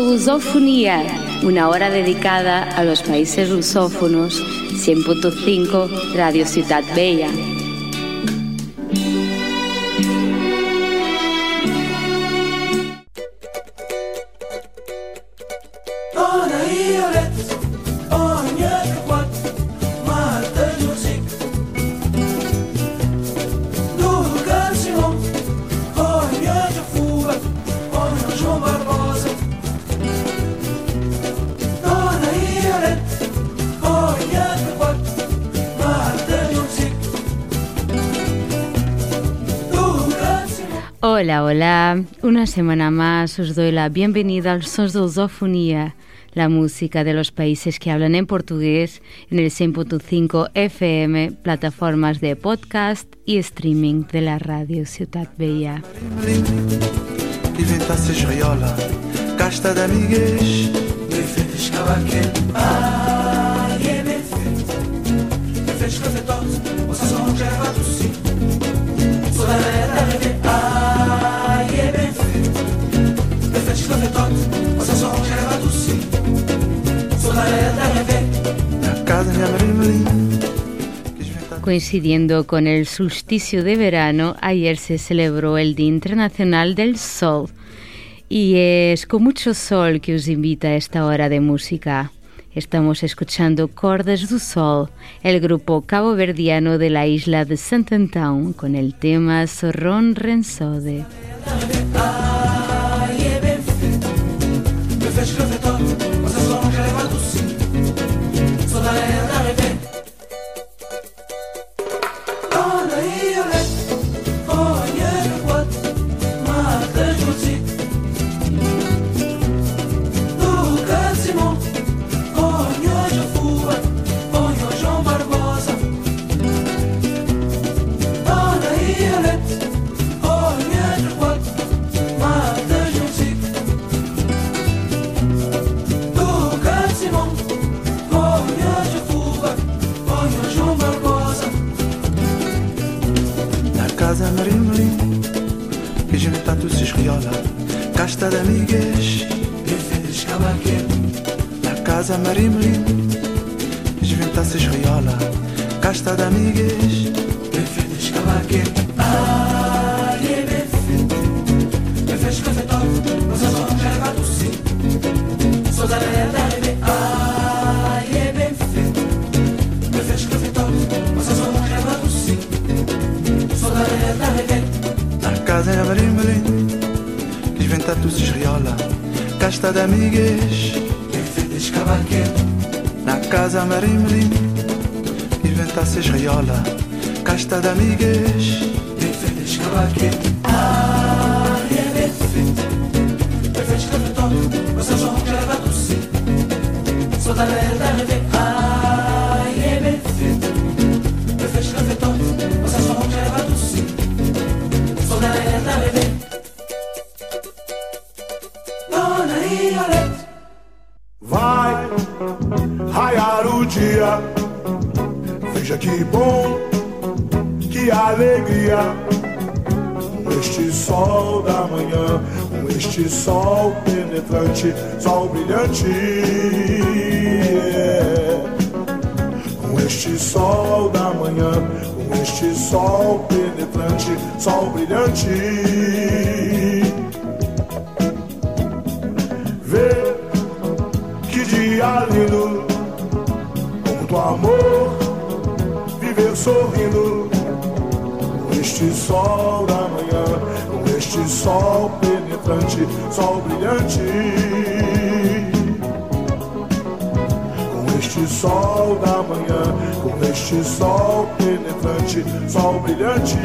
Lusofonía, una hora dedicada a los países lusófonos, 100.5 Radio Ciudad Bella. Hola. Una semana más os doy la bienvenida al Sons de la música de los países que hablan en portugués en el 100.5 FM, plataformas de podcast y streaming de la radio Ciudad Bella. Coincidiendo con el solsticio de verano, ayer se celebró el Día Internacional del Sol y es con mucho sol que os invita a esta hora de música. Estamos escuchando Cordas do Sol, el grupo cabo-verdiano de la isla de Saint Antão, con el tema Sorron Rensode. Casa marimlim Esventaças riola Casta de Ai, é perfeito Perfeitas cafetó Você só quer do sim Sou da lenda de Ai, é bem feito Perfeitas cafetó Você só quer do sim Sou da lenda de Na casa marimlim status esriola Casta de amigas Cavaqueno Na casa marimlim Inventasse esriola Casta de amigas Perfeitas cavaqueno Ah, é perfeito Perfeitas cavaqueno Você só não quer levar do sim Sou da verdade penetrante, sol brilhante. Sol brilhante.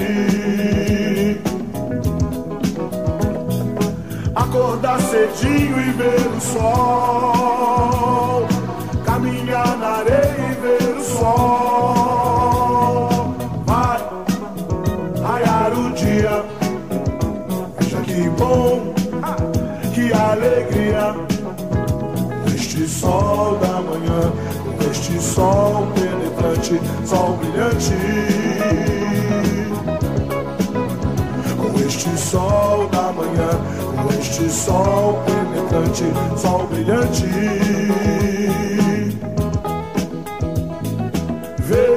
Acordar cedinho e ver o sol, caminhar na areia e ver o sol. alegria. Neste sol da manhã, neste sol penetrante, sol Este sol é penetrante, sol brilhante. Vê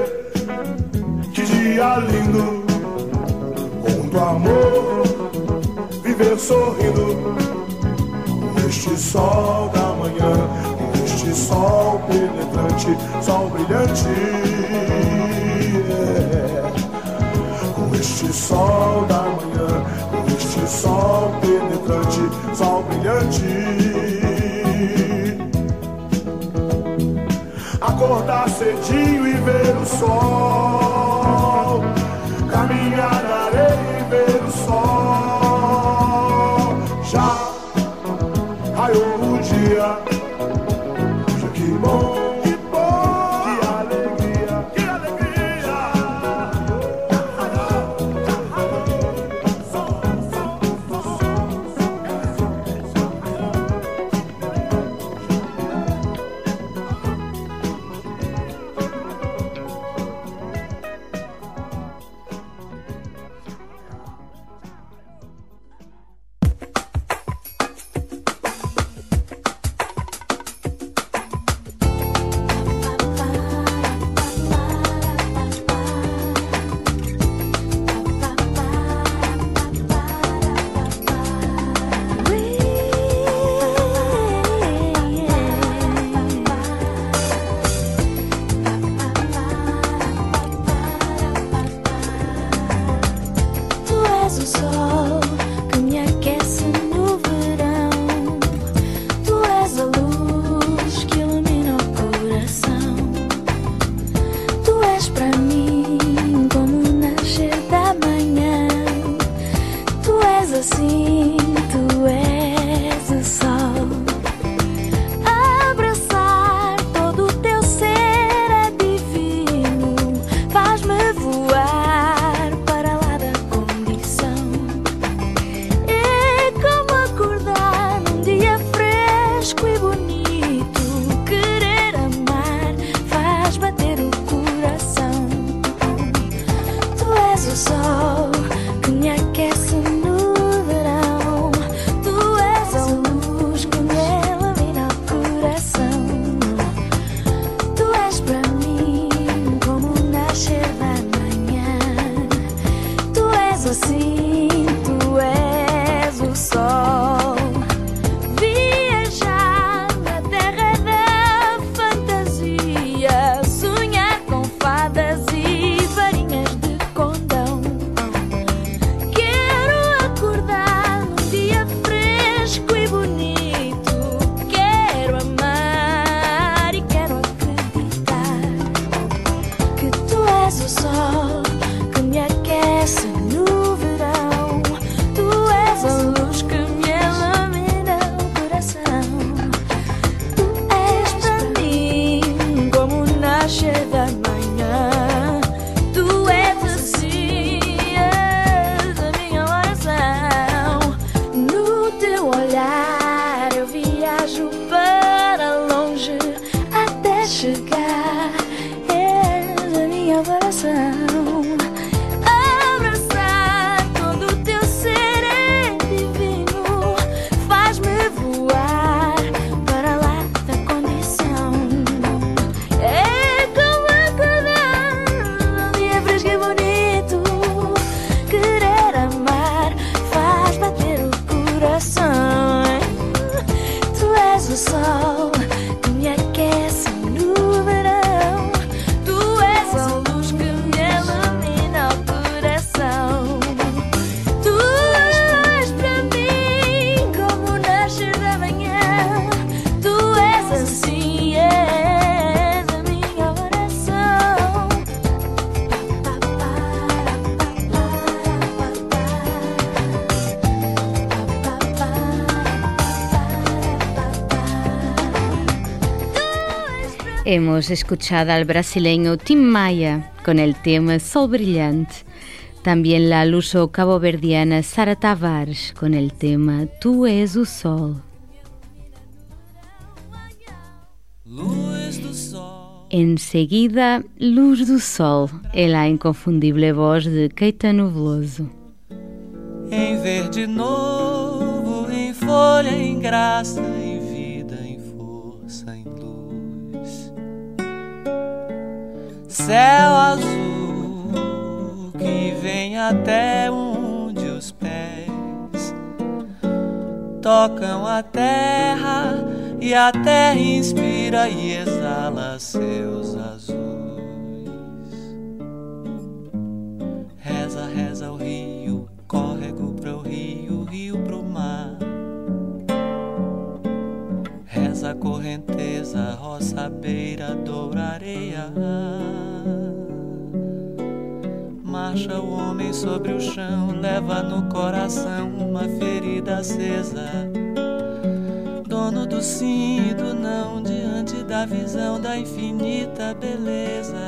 que dia lindo, com do amor, viver sorrindo. Este sol da manhã, este sol penetrante, sol brilhante. É. Com este sol da manhã sol penetrante, sol brilhante. Acordar cedinho e ver o sol caminhar. Hemos escuchado al brasileño Tim Maia con el tema Sol Brillante, también la luso caboverdiana Sara Tavares con el tema Tú es o Sol. Enseguida, Luz do Sol, é a inconfundível voz de Caetano Veloso. Em verde novo, em folha, em graça, Céu azul que vem até onde os pés tocam a terra e a terra inspira e exala seus azuis. Reza, reza o rio, córrego pro rio, rio pro mar. Reza a correnteza, roça, beira, doura, areia. Marcha o homem sobre o chão, leva no coração uma ferida acesa. Dono do sim e do não, diante da visão da infinita beleza.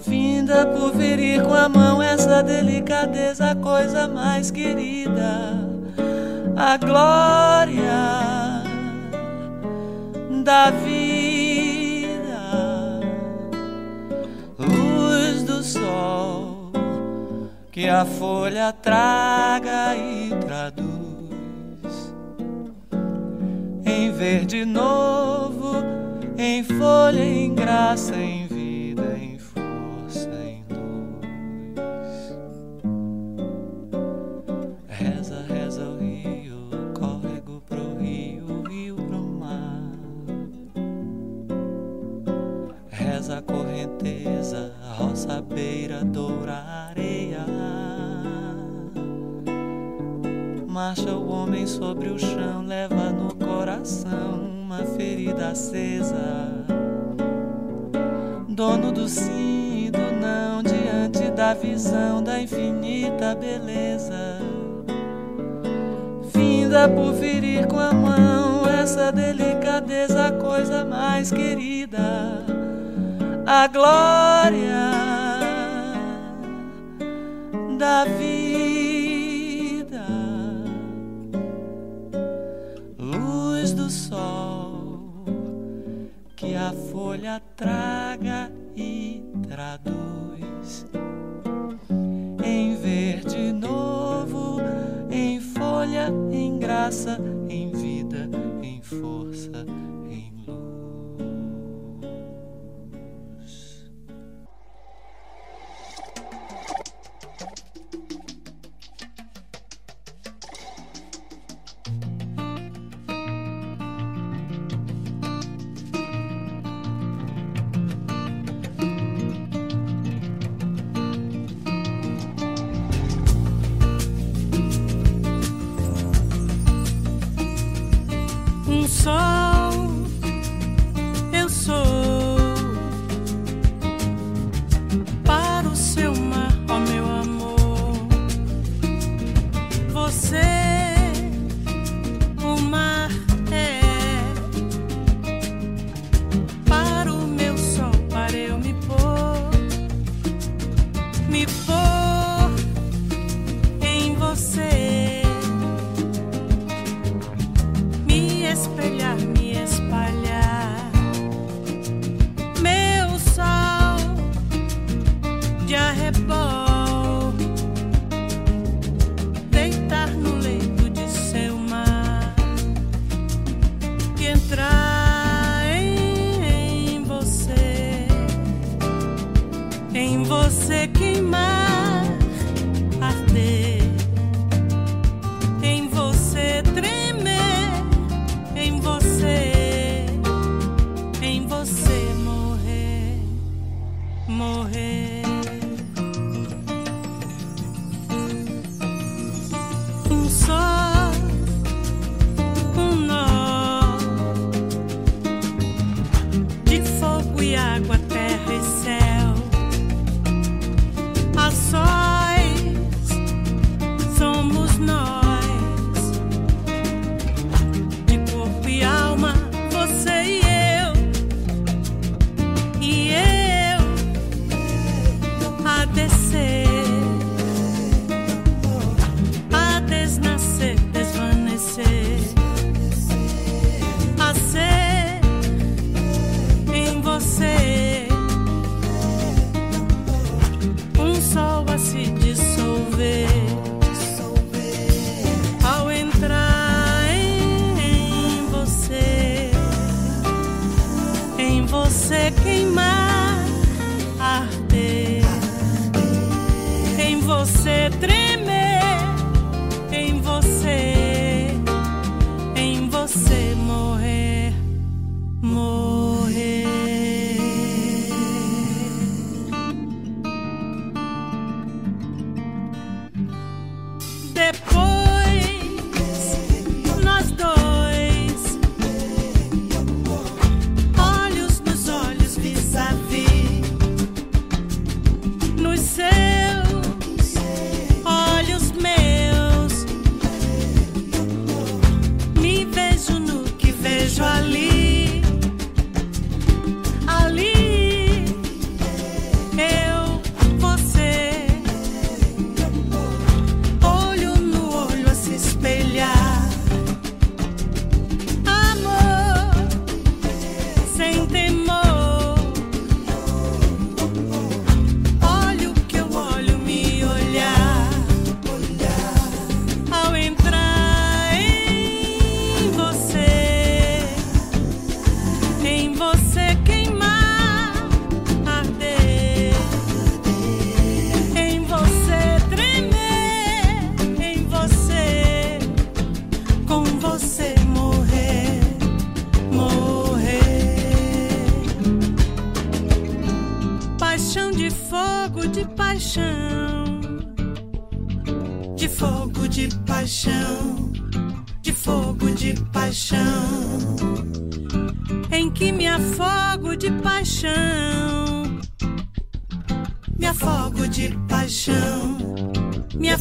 Finda por ferir com a mão essa delicadeza, a coisa mais querida, a glória da vida, sol que a folha traga e traduz. Em verde novo, em folha, em graça, em Marcha o homem sobre o chão, leva no coração uma ferida acesa. Dono do sim e do não, diante da visão da infinita beleza. Finda por ferir com a mão essa delicadeza, a coisa mais querida. A glória da vida. A folha traga e traduz. Em verde novo, em folha, em graça, em vida, em força, entrar em, você, em você queimar,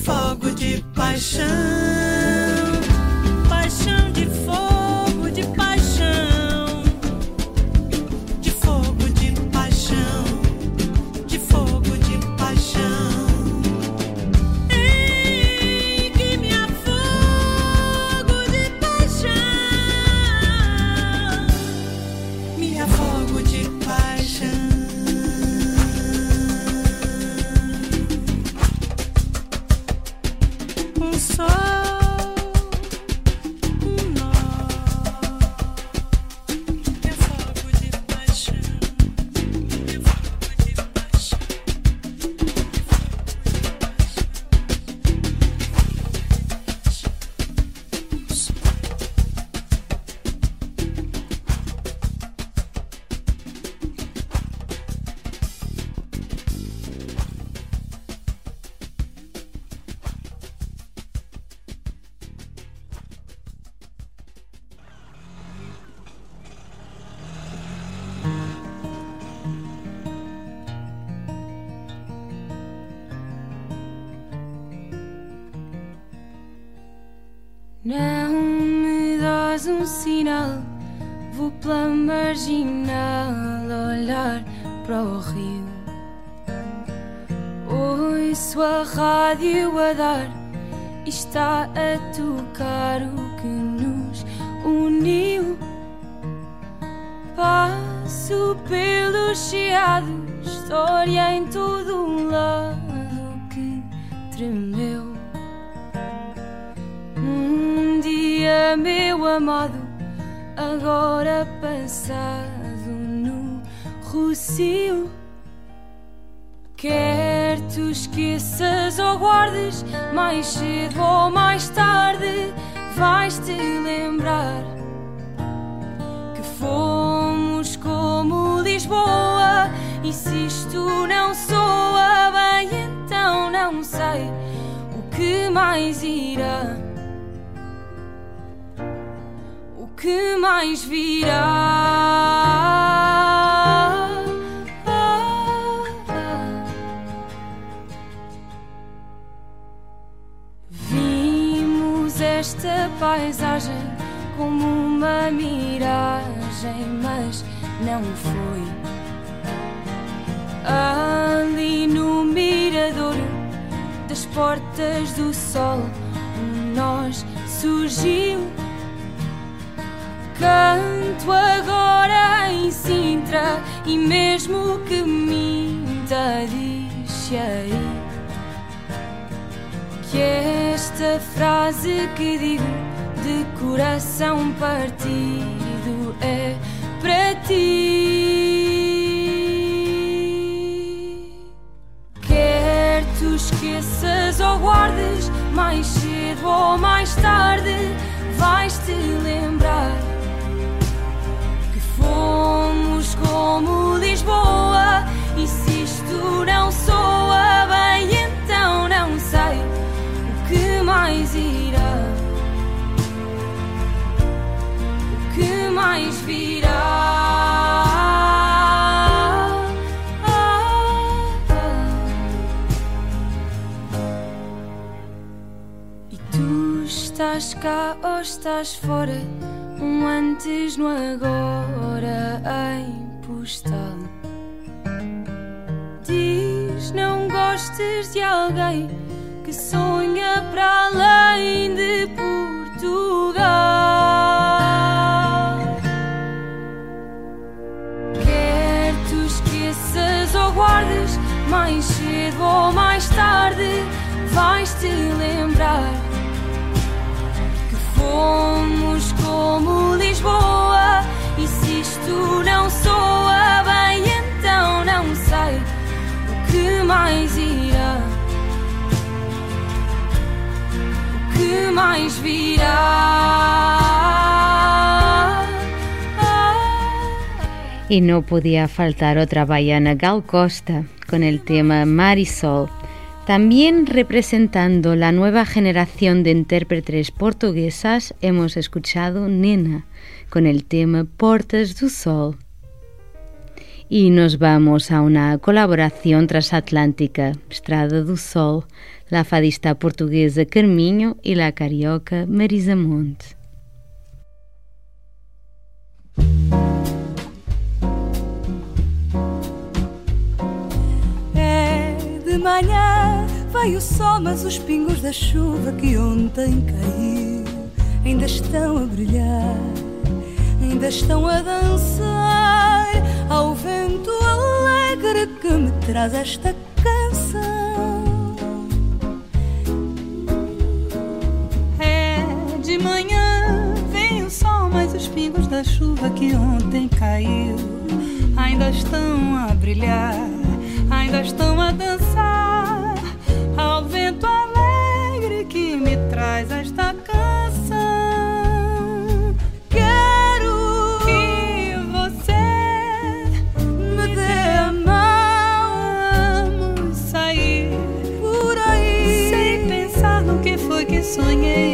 fogo de paixão. vais te lembrar que fomos como Lisboa. E se isto não soa bem, então não sei o que mais irá. O que mais virá? esta paisagem como uma miragem, mas não foi. Ali no miradouro das portas do sol, um nós surgiu. Canto agora em Sintra e mesmo que minta, diz aí que esta frase que digo de coração partido é para ti. Quer tu esqueças ou guardes, mais cedo ou mais tarde vais te lembrar que fomos como Lisboa. E se isto não soa bem, então não sei o que mais irá. O que mais virá. E tu estás cá ou estás fora? Um antes no agora em postal. Diz não gostes de alguém que sonha para além de Portugal. Quer tu esqueças ou guardes, mais cedo ou mais tarde vais te lembrar que fomos como Lisboa. E se isto não soa bem, então não sei o que mais irá. Y no podía faltar otra baiana Gal Costa con el tema Marisol, también representando la nueva generación de intérpretes portuguesas, hemos escuchado Nena con el tema Portas do Sol. Y nos vamos a una colaboración transatlántica, Estrada do Sol, la fadista portuguesa Carminho y la carioca Marisa Monte. É de manhã, veio o sol, mas os pingos da chuva que ontem caiu ainda estão a brilhar, ainda estão a dançar ao vento alegre que me traz esta canção. De manhã, vem o sol, mas os pingos da chuva que ontem caiu ainda estão a brilhar, ainda estão a dançar ao vento alegre que me traz esta canção. Quero Que você me dê a mão vamos sair por aí. sem pensar no que foi que sonhei,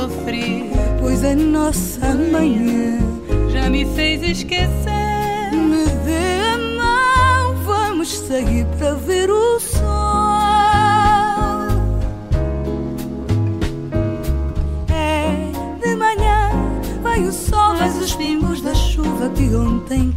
sofri. Pois a nossa manhã Já me fez esquecer. me dê a mão, vamos sair para ver o sol. É de manhã, vai o sol, mas os pingos da chuva que ontem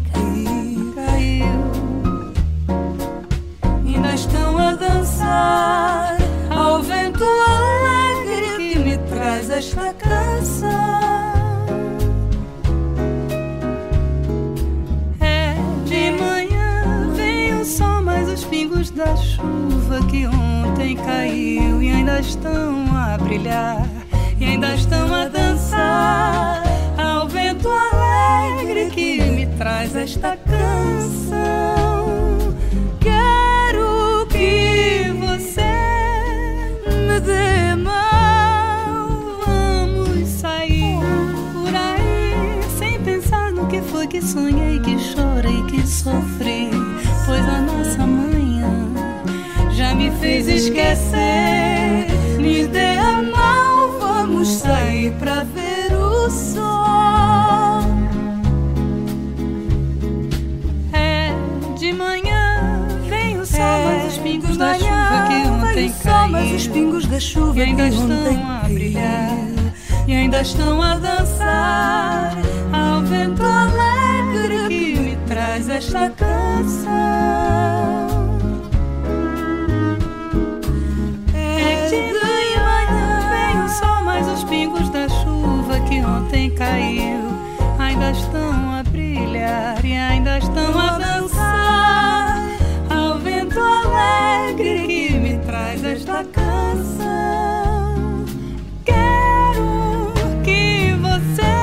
estão a brilhar e ainda estão a dançar ao vento alegre que me traz esta canção. Quero que você Me dê mão, Vamos sair por aí sem pensar no que foi que sonhei, que chorei, que sofri. Pois a nossa manhã já me fez esquecer. A mão, vamos sair para ver o sol. É de manhã, vem o sol, mas os pingos da chuva que ontem o sol, mas os pingos da chuva E ainda que estão a brilhar e ainda estão a dançar ao vento alegre que me traz esta canção. caiu, ainda estão a brilhar e ainda estão a dançar. Ao vento alegre que me traz esta canção. Quero que você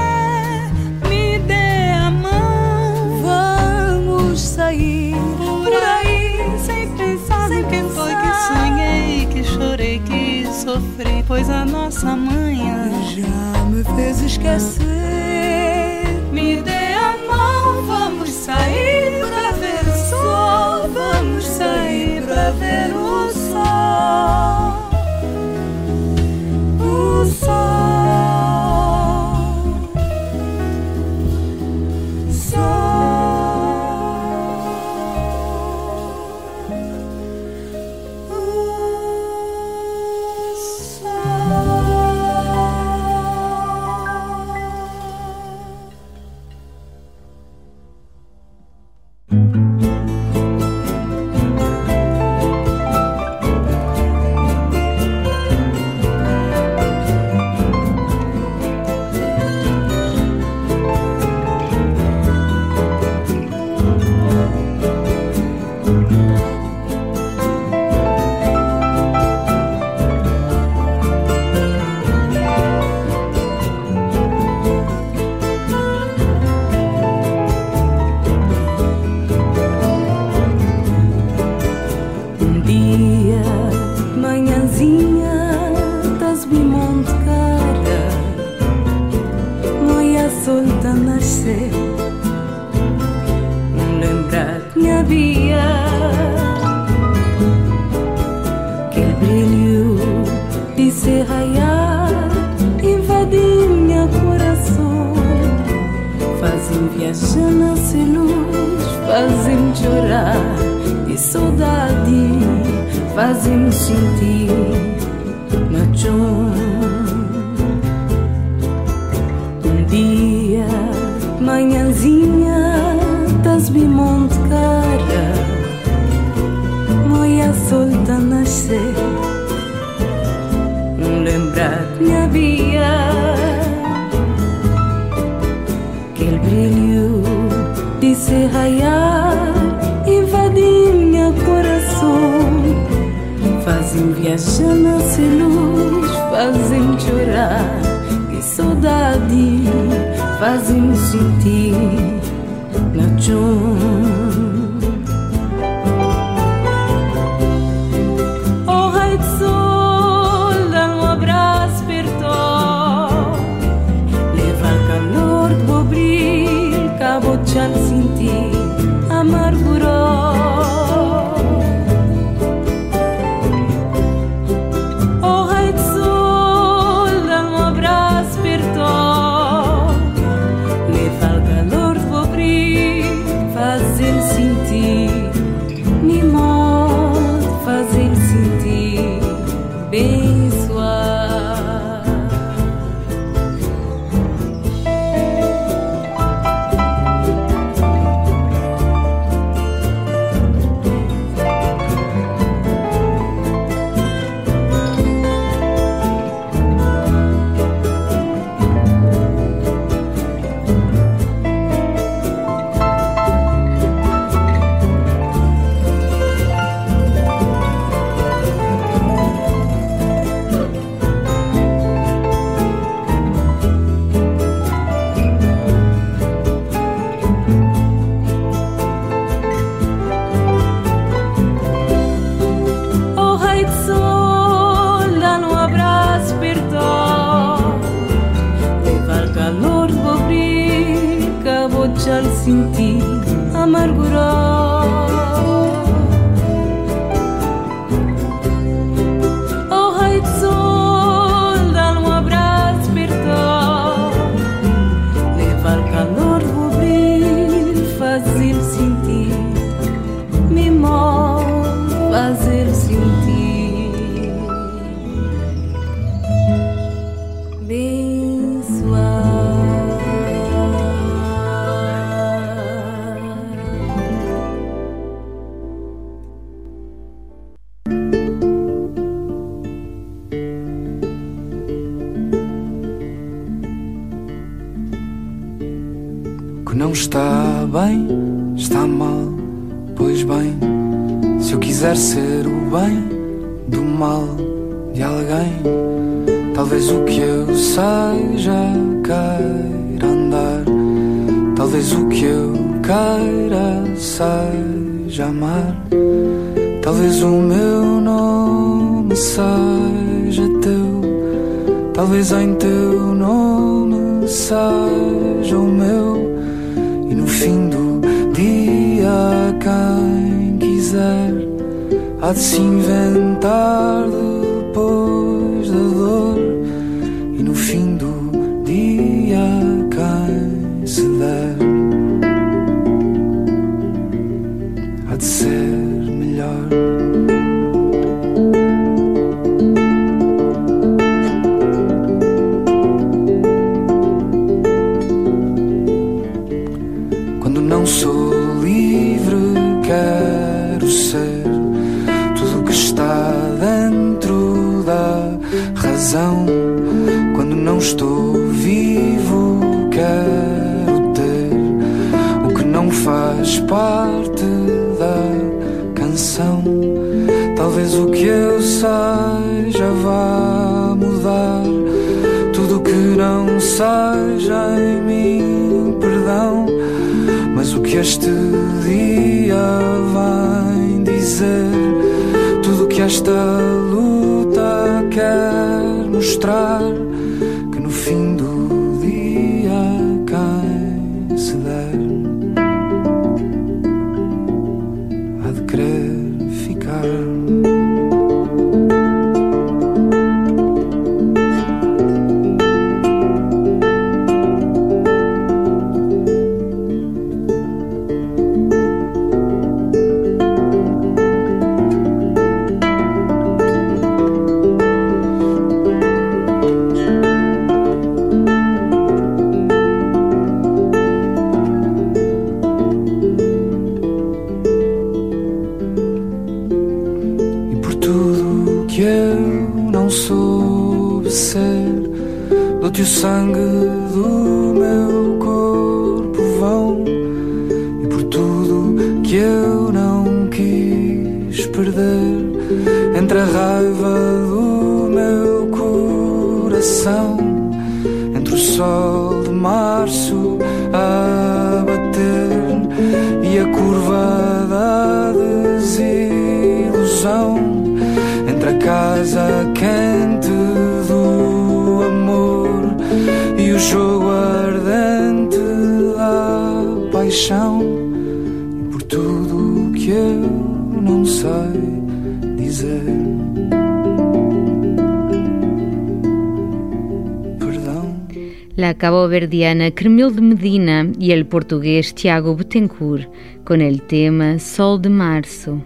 me dê a mão. Vamos sair por aí, sem pensar sem em quem pensar. foi que sonhei, que chorei, que sofri. Pois a nossa manhã esquecer. quiser ser o bem do mal de alguém, talvez o que eu seja queira andar, talvez o que eu queira seja amar, talvez o meu nome seja teu, talvez em teu nome seja o meu, e no fim do dia quem quiser de se inventar seja em mim, perdão. Mas o que este dia vem dizer, tudo que esta luta quer mostrar, La cabo-verdiana Cremil Medina y el portugués Tiago Betancourt con el tema Sol de Marzo.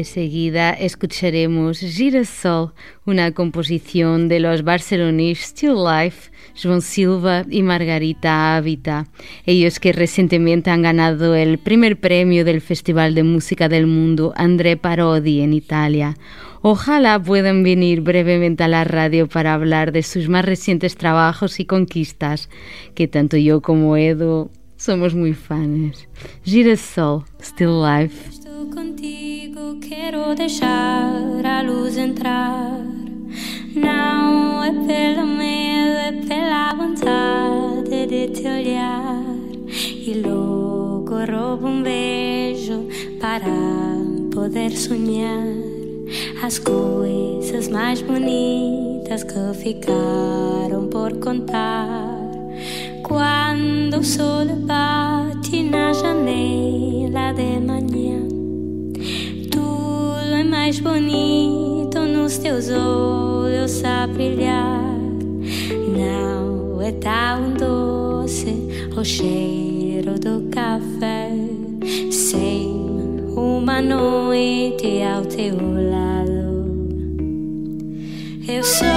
De seguida escucharemos Girasol, una composición de los barceloníes Still Life, João Silva y Margarita Habita, ellos que recientemente han ganado el primer premio del Festival de Música del Mundo André Parodi en Italia. Ojalá puedan venir brevemente a la radio para hablar de sus más recientes trabajos y conquistas, que tanto yo como Edu somos muy fans. Girasol, Still Life. Contigo, quero deixar a luz entrar. Não é pelo medo, é pela vontade de te olhar. E logo roubo um beijo para poder sonhar as coisas mais bonitas que ficaram por contar. Quando o sol bate na janela de manhã, mais bonito nos teus olhos a brilhar. Não é tão doce o cheiro do café, sem uma noite ao teu lado. Eu sou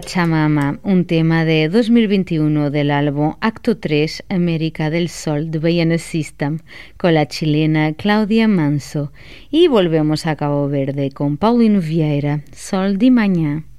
Pachamama, un tema de 2021 del álbum Acto 3 América del Sol de Bayan System con la chilena Claudia Manso y volvemos a Cabo Verde con Paulino Vieira, Sol de Mañana.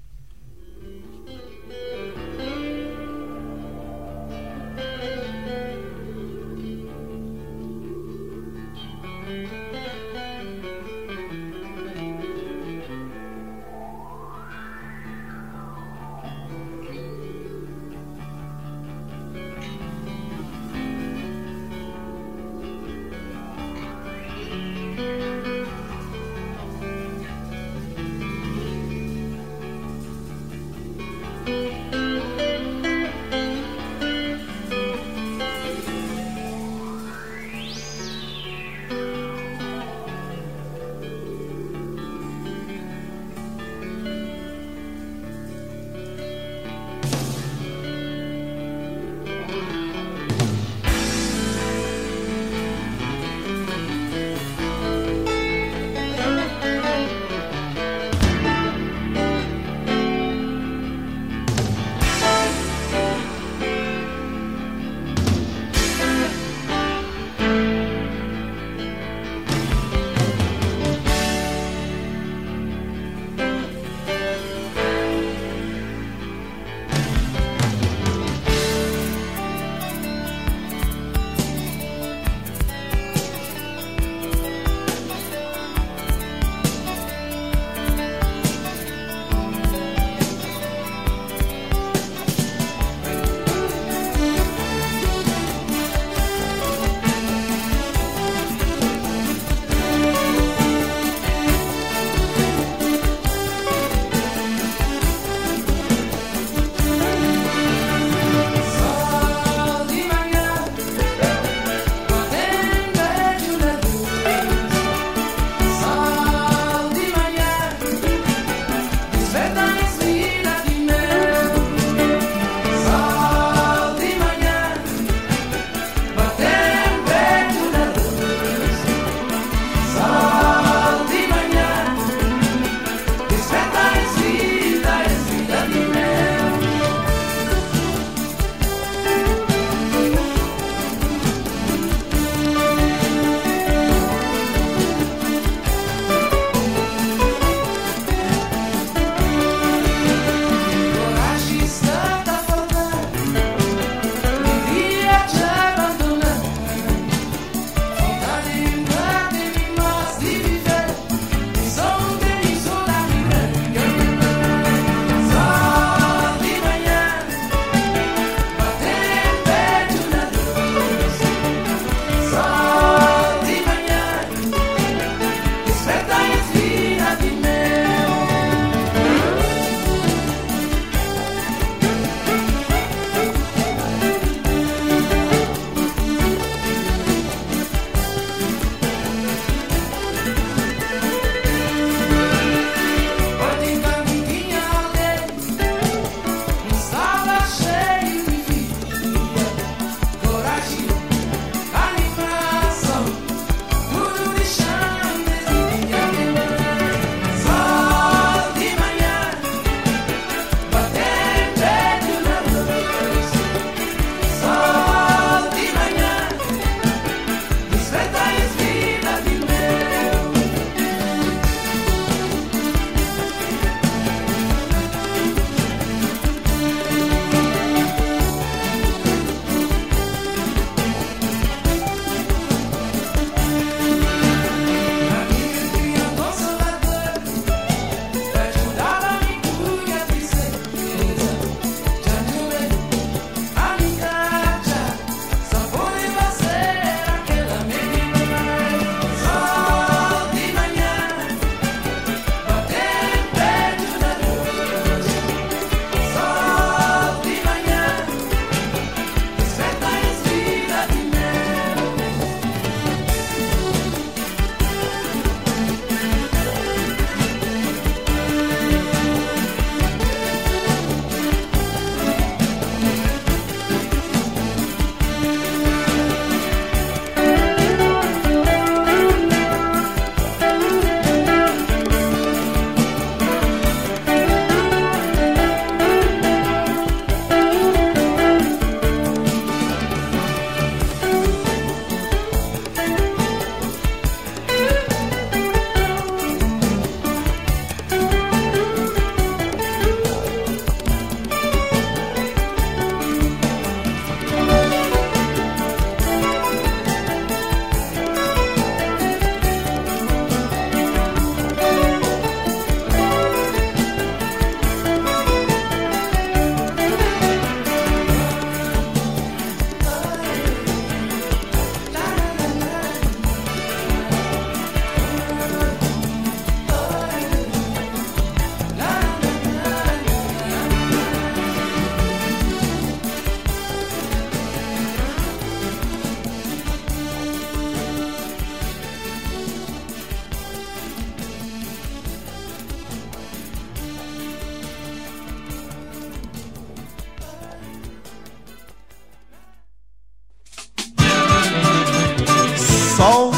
Sol,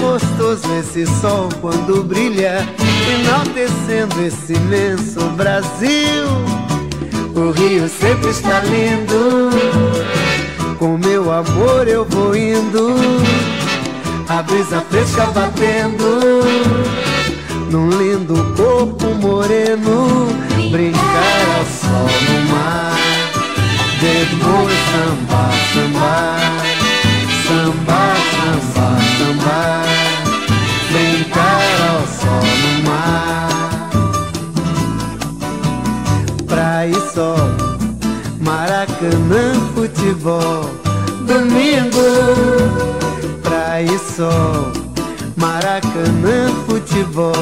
gostoso esse sol quando brilha, enaltecendo esse imenso Brasil. O rio sempre está lindo. Com meu amor eu vou indo. A brisa fresca batendo. Num lindo corpo moreno. Brincar ao sol no mar. Depois sambar, sambar. Praia e sol, Maracanã, futebol, domingo, praia e sol, Maracanã, futebol,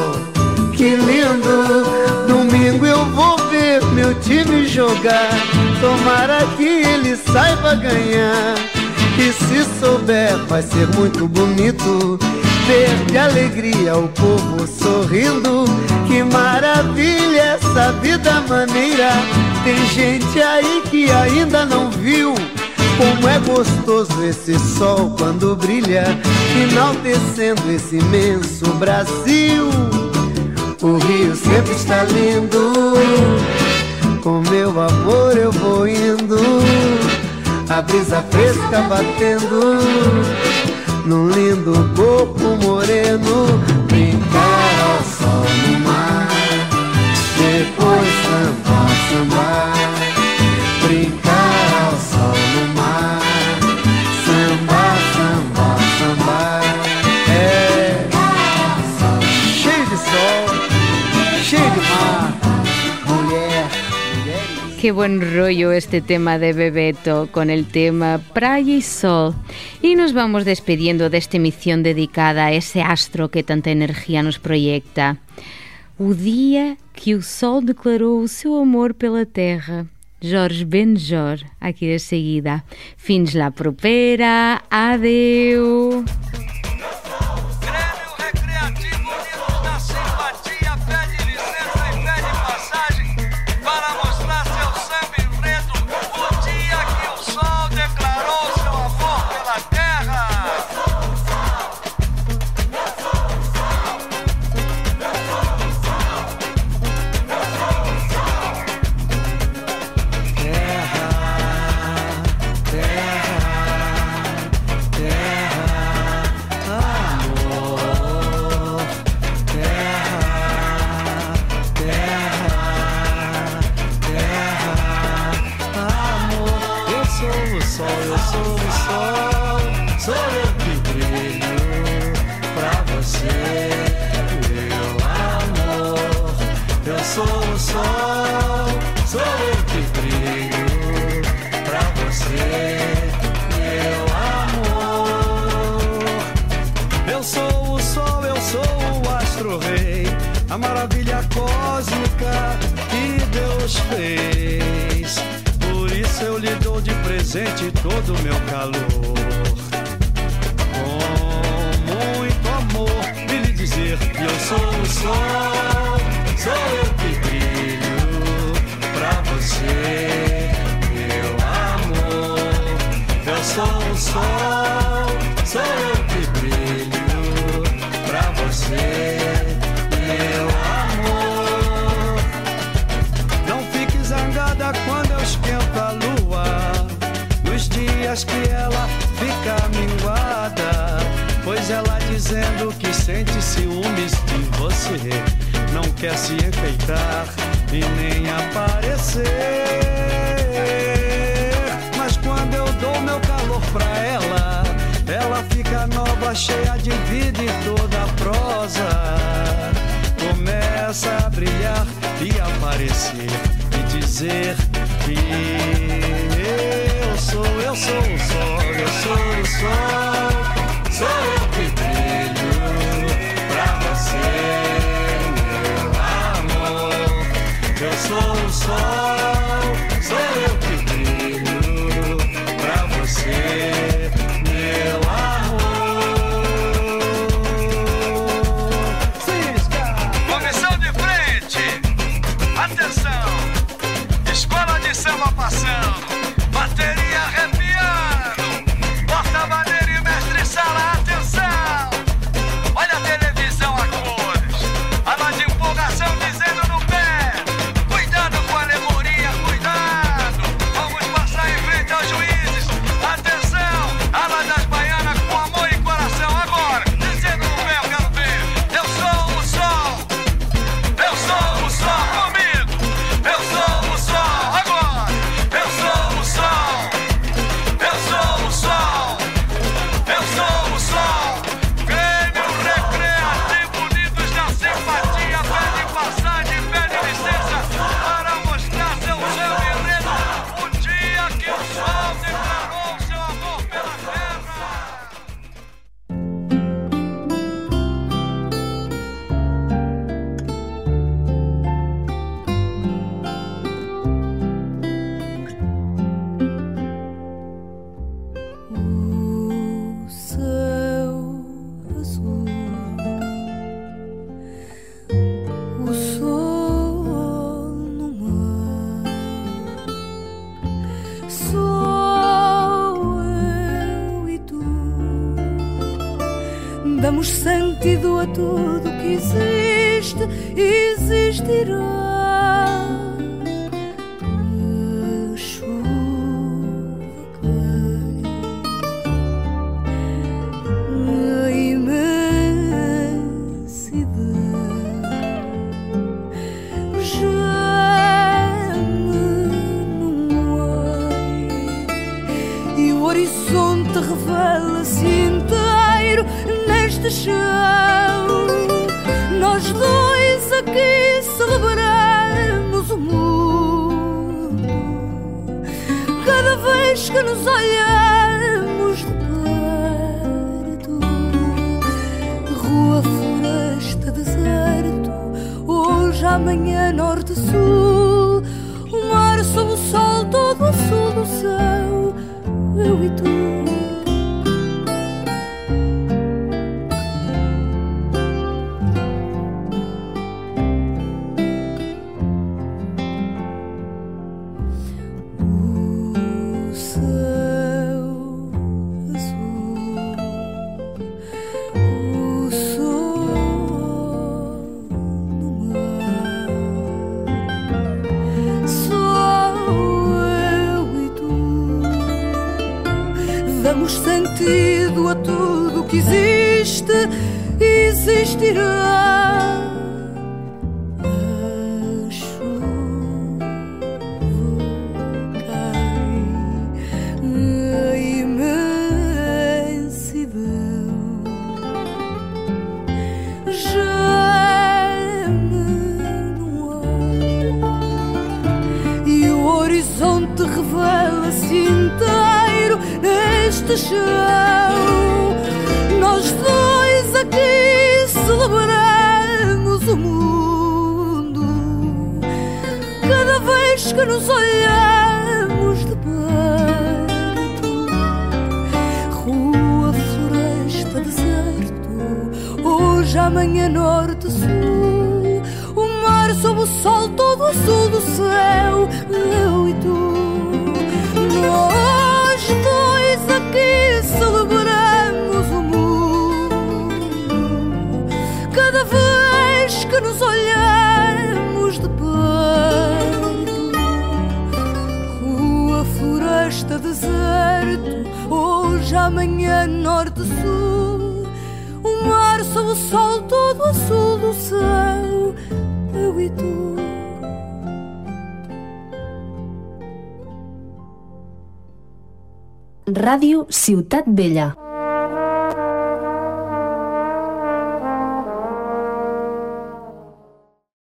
que lindo, domingo eu vou ver meu time jogar, tomara que ele saiba ganhar, e se souber vai ser muito bonito, ver de alegria o povo sorrindo, que maravilha essa vida maneira. Tem gente aí que ainda não viu como é gostoso esse sol quando brilha, enaltecendo esse imenso Brasil. O rio sempre está lindo, com meu amor eu vou indo, a brisa fresca batendo num lindo corpo moreno, brincar ao sol no mar, depois sambar, sambar, Qué buen rollo este tema de Bebeto con el tema Praia y Sol. Y nos vamos despidiendo de esta emisión dedicada a ese astro que tanta energia nos proyecta. O dia que o Sol declarou o seu amor pela Terra. Jorge Benjor, aqui de seguida. Fins la propera. Adeu. E nem aparecer. Mas quando eu dou meu calor pra ela, água cheia de vida e toda prosa. Começa a brilhar e aparecer e dizer que eu sou, eu sou o sol, eu sou o sol, sou eu que brilho pra você, Eu sou sentido a tudo que existe existirá. Damos sentido a tudo que existe existirá. A chuva cai, a imensidão no ar e o horizonte inteiro neste chão. Nós dois aqui celebramos o mundo cada vez que nos olhamos de perto. Rua, floresta, deserto, hoje, amanhã, norte, sul. O mar sob o sol, todo azul do céu, eu e tu. Aqui celebramos o mundo cada vez que nos olhamos de perto. Rua, floresta, deserto, hoje, amanhã, norte, sul. O mar sob o sol, todo azul do céu, eu e tu. Ràdio Ciutat Vella.